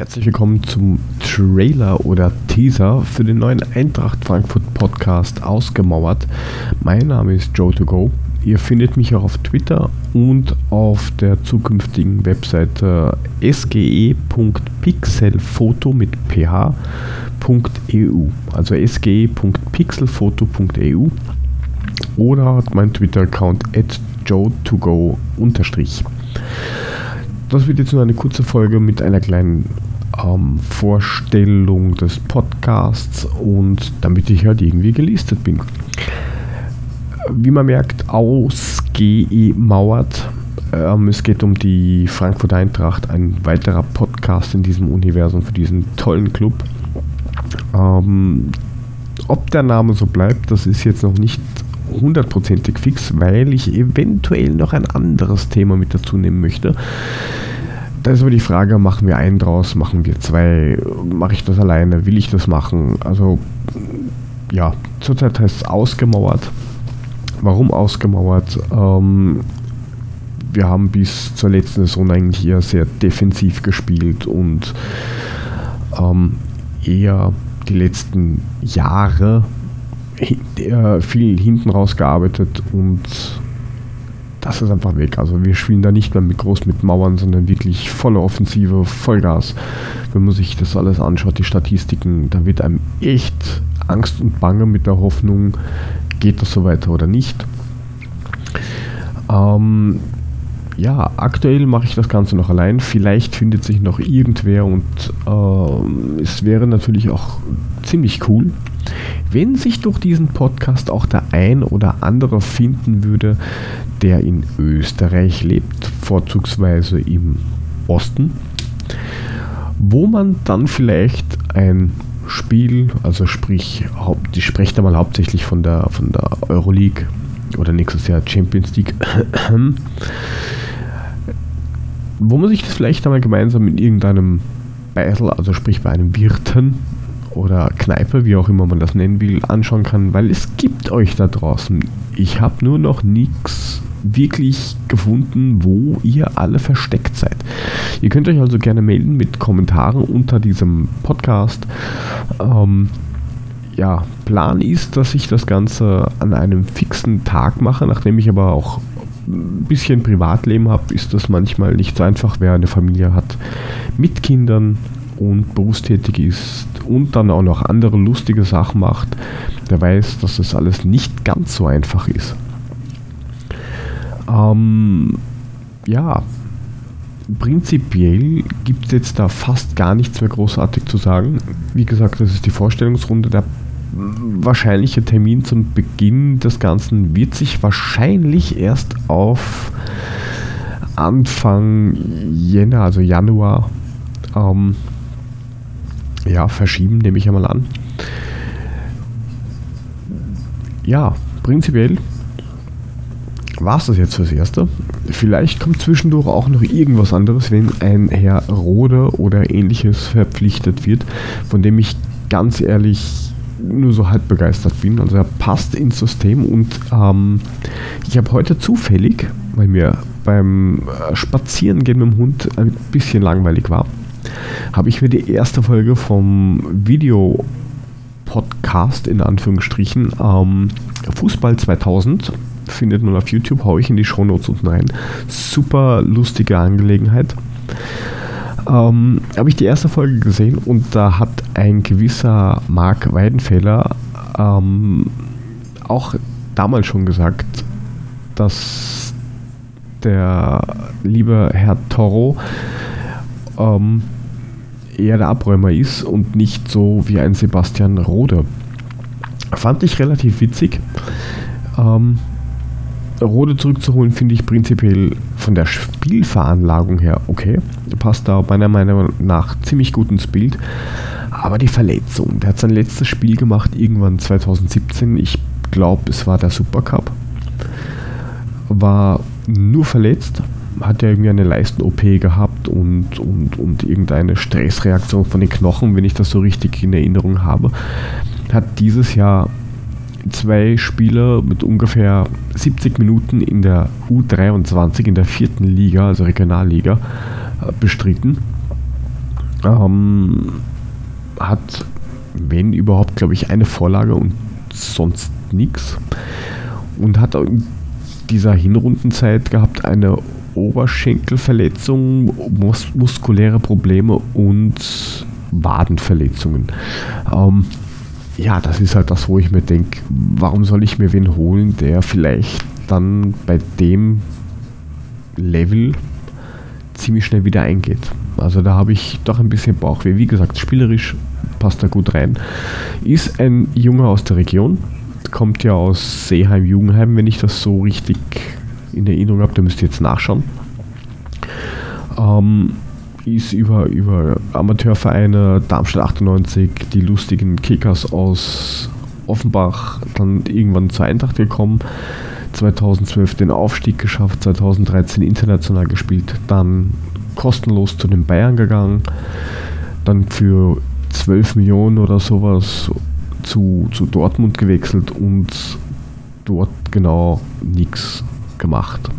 herzlich willkommen zum Trailer oder Teaser für den neuen Eintracht Frankfurt Podcast ausgemauert. Mein Name ist Joe to Go. Ihr findet mich auch auf Twitter und auf der zukünftigen Webseite sge.pixelfoto mit ph.eu. Also sge.pixelfoto.eu oder mein Twitter-Account at joe2go unterstrich. Das wird jetzt nur eine kurze Folge mit einer kleinen ähm, Vorstellung des Podcasts und damit ich halt irgendwie gelistet bin. Wie man merkt, ausgemauert. Ähm, es geht um die Frankfurt Eintracht, ein weiterer Podcast in diesem Universum für diesen tollen Club. Ähm, ob der Name so bleibt, das ist jetzt noch nicht hundertprozentig fix, weil ich eventuell noch ein anderes Thema mit dazu nehmen möchte. Da ist aber die Frage, machen wir einen draus, machen wir zwei, mache ich das alleine, will ich das machen? Also ja, zurzeit heißt es ausgemauert. Warum ausgemauert? Ähm, wir haben bis zur letzten Saison eigentlich eher sehr defensiv gespielt und ähm, eher die letzten Jahre viel hinten rausgearbeitet und das ist einfach weg. Also wir spielen da nicht mehr mit groß mit Mauern, sondern wirklich volle Offensive, Vollgas. Wenn man sich das alles anschaut, die Statistiken, da wird einem echt Angst und Bange mit der Hoffnung, geht das so weiter oder nicht. Ähm, ja, aktuell mache ich das Ganze noch allein. Vielleicht findet sich noch irgendwer und äh, es wäre natürlich auch ziemlich cool, wenn sich durch diesen Podcast auch der ein oder andere finden würde, der in Österreich lebt, vorzugsweise im Osten, wo man dann vielleicht ein Spiel, also sprich, ich spreche da mal hauptsächlich von der, von der Euroleague oder nächstes Jahr Champions League, wo man sich das vielleicht einmal gemeinsam in irgendeinem Battle, also sprich bei einem Wirten oder Kneipe, wie auch immer man das nennen will, anschauen kann, weil es gibt euch da draußen. Ich habe nur noch nichts wirklich gefunden, wo ihr alle versteckt seid. Ihr könnt euch also gerne melden mit Kommentaren unter diesem Podcast. Ähm, ja, Plan ist, dass ich das Ganze an einem fixen Tag mache, nachdem ich aber auch ein bisschen Privatleben habe, ist das manchmal nicht so einfach, wer eine Familie hat mit Kindern und berufstätig ist und dann auch noch andere lustige Sachen macht, der weiß, dass das alles nicht ganz so einfach ist. Ähm, ja, prinzipiell gibt es jetzt da fast gar nichts mehr großartig zu sagen. Wie gesagt, das ist die Vorstellungsrunde. Der wahrscheinliche Termin zum Beginn des Ganzen wird sich wahrscheinlich erst auf Anfang Jänner, also Januar, ähm, ja, verschieben, nehme ich einmal an. Ja, prinzipiell war es das jetzt fürs Erste. Vielleicht kommt zwischendurch auch noch irgendwas anderes, wenn ein Herr Rode oder ähnliches verpflichtet wird, von dem ich ganz ehrlich nur so halb begeistert bin. Also er passt ins System und ähm, ich habe heute zufällig, weil mir beim äh, Spazierengehen mit dem Hund ein bisschen langweilig war, habe ich mir die erste Folge vom Video Podcast in Anführungsstrichen ähm, Fußball 2000 findet man auf YouTube, haue ich in die Shownotes unten rein. Super lustige Angelegenheit. Ähm, habe ich die erste Folge gesehen und da hat ein gewisser Marc Weidenfeller ähm, auch damals schon gesagt, dass der liebe Herr Toro ähm, eher der Abräumer ist und nicht so wie ein Sebastian Rode. Fand ich relativ witzig. Ähm, Rode zurückzuholen, finde ich prinzipiell von der Spielveranlagung her okay. Passt da meiner Meinung nach ziemlich gut ins Bild. Aber die Verletzung, der hat sein letztes Spiel gemacht irgendwann 2017. Ich glaube, es war der Supercup. War nur verletzt, hat ja irgendwie eine Leisten-OP gehabt und, und, und irgendeine Stressreaktion von den Knochen, wenn ich das so richtig in Erinnerung habe. Hat dieses Jahr zwei Spieler mit ungefähr 70 Minuten in der U23, in der vierten Liga, also Regionalliga, äh, bestritten. Ähm, hat, wenn überhaupt, glaube ich, eine Vorlage und sonst nichts. Und hat in dieser Hinrundenzeit gehabt eine Oberschenkelverletzung, mus muskuläre Probleme und Wadenverletzungen. Ähm, ja, das ist halt das, wo ich mir denke, warum soll ich mir wen holen, der vielleicht dann bei dem Level ziemlich schnell wieder eingeht. Also da habe ich doch ein bisschen Bauchweh. Wie gesagt, spielerisch passt er gut rein. Ist ein Junge aus der Region, kommt ja aus Seeheim-Jugendheim, wenn ich das so richtig in Erinnerung habe, da müsst ihr jetzt nachschauen. Ähm, ist über, über Amateurvereine, Darmstadt 98, die lustigen Kickers aus Offenbach, dann irgendwann zur Eintracht gekommen. 2012 den Aufstieg geschafft, 2013 international gespielt, dann kostenlos zu den Bayern gegangen, dann für 12 Millionen oder sowas zu, zu Dortmund gewechselt und dort genau nichts gemacht.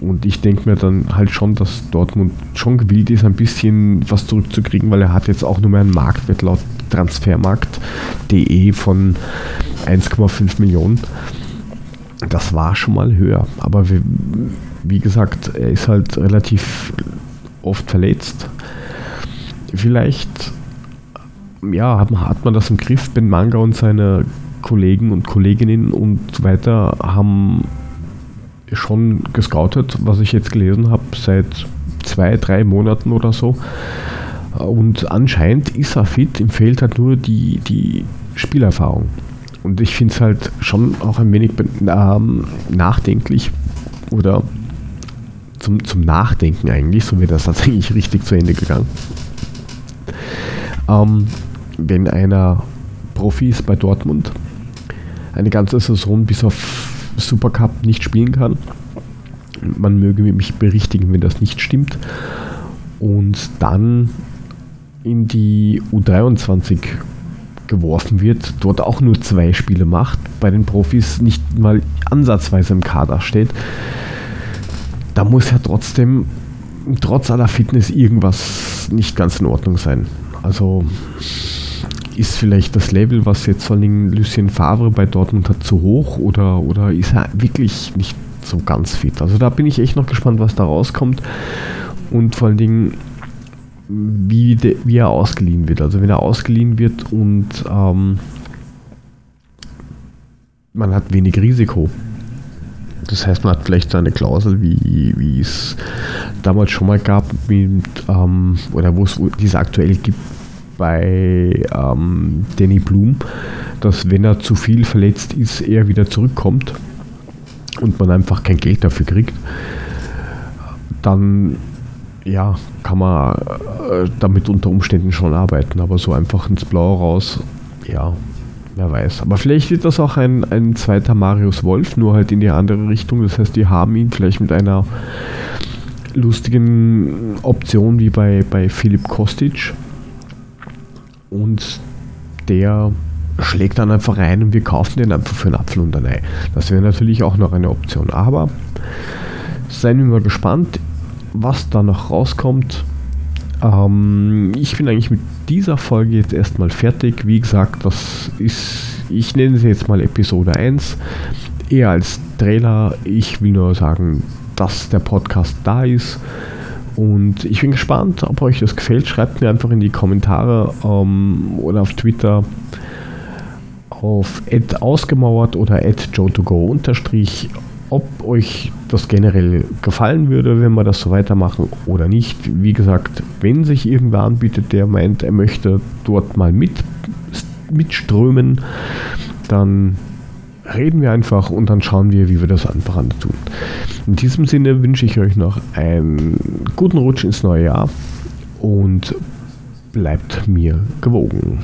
Und ich denke mir dann halt schon, dass Dortmund schon gewillt ist, ein bisschen was zurückzukriegen, weil er hat jetzt auch nur mehr einen Marktwert laut Transfermarkt.de von 1,5 Millionen. Das war schon mal höher. Aber wie, wie gesagt, er ist halt relativ oft verletzt. Vielleicht ja, hat, man das im Griff. Ben Manga und seine Kollegen und Kolleginnen und so weiter haben schon gescoutet, was ich jetzt gelesen habe, seit zwei, drei Monaten oder so. Und anscheinend ist er fit, ihm fehlt halt nur die, die Spielerfahrung. Und ich finde es halt schon auch ein wenig ähm, nachdenklich oder zum, zum Nachdenken eigentlich, so wird das tatsächlich richtig zu Ende gegangen. Ähm, wenn einer Profi ist bei Dortmund, eine ganze Saison bis auf Supercup nicht spielen kann. Man möge mich berichtigen, wenn das nicht stimmt. Und dann in die U23 geworfen wird, dort auch nur zwei Spiele macht, bei den Profis nicht mal ansatzweise im Kader steht, da muss ja trotzdem, trotz aller Fitness, irgendwas nicht ganz in Ordnung sein. Also ist vielleicht das Level, was jetzt vor allem Lucien Favre bei Dortmund hat, zu hoch oder, oder ist er wirklich nicht so ganz fit? Also da bin ich echt noch gespannt, was da rauskommt und vor allen Dingen, wie, de, wie er ausgeliehen wird. Also wenn er ausgeliehen wird und ähm, man hat wenig Risiko. Das heißt, man hat vielleicht so eine Klausel, wie, wie es damals schon mal gab, mit, ähm, oder wo es diese aktuell gibt, bei ähm, Danny Blum, dass wenn er zu viel verletzt ist, er wieder zurückkommt und man einfach kein Geld dafür kriegt, dann ja, kann man äh, damit unter Umständen schon arbeiten, aber so einfach ins Blaue raus, ja, wer weiß. Aber vielleicht wird das auch ein, ein zweiter Marius Wolf, nur halt in die andere Richtung. Das heißt, die haben ihn vielleicht mit einer lustigen Option wie bei, bei Philipp Kostic und der schlägt dann einfach rein und wir kaufen den einfach für einen Apfel und ein Ei. Das wäre natürlich auch noch eine Option. Aber seien wir mal gespannt, was da noch rauskommt. Ähm, ich bin eigentlich mit dieser Folge jetzt erstmal fertig. Wie gesagt, das ist, ich nenne sie jetzt mal Episode 1. Eher als Trailer. Ich will nur sagen, dass der Podcast da ist. Und ich bin gespannt, ob euch das gefällt. Schreibt mir einfach in die Kommentare ähm, oder auf Twitter auf ausgemauert oder joe2go unterstrich, ob euch das generell gefallen würde, wenn wir das so weitermachen oder nicht. Wie gesagt, wenn sich irgendwer anbietet, der meint, er möchte dort mal mit, mitströmen, dann reden wir einfach und dann schauen wir, wie wir das einfach an tun. In diesem Sinne wünsche ich euch noch einen guten Rutsch ins neue Jahr und bleibt mir gewogen.